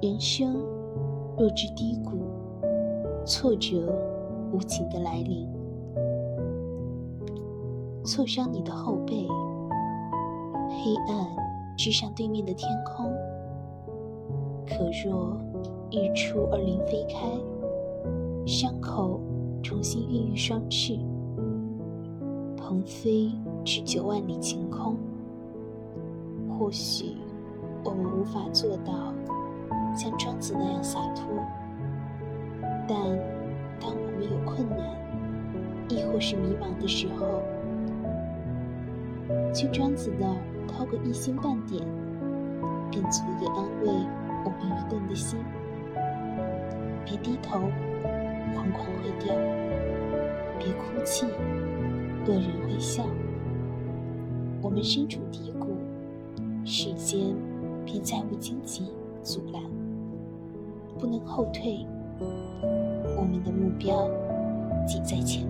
人生若至低谷，挫折无情的来临，挫伤你的后背，黑暗直上对面的天空。可若日出而林飞开，伤口重新孕育双翅，鹏飞至九万里晴空。或许我们无法做到像庄子那样洒脱，但当我们有困难，亦或是迷茫的时候，去庄子那儿掏个一星半点，便足以安慰。我们愚钝的心，别低头，惶恐会掉；别哭泣，恶人会笑。我们身处低谷，世间便再无荆棘阻拦，不能后退。我们的目标近在前。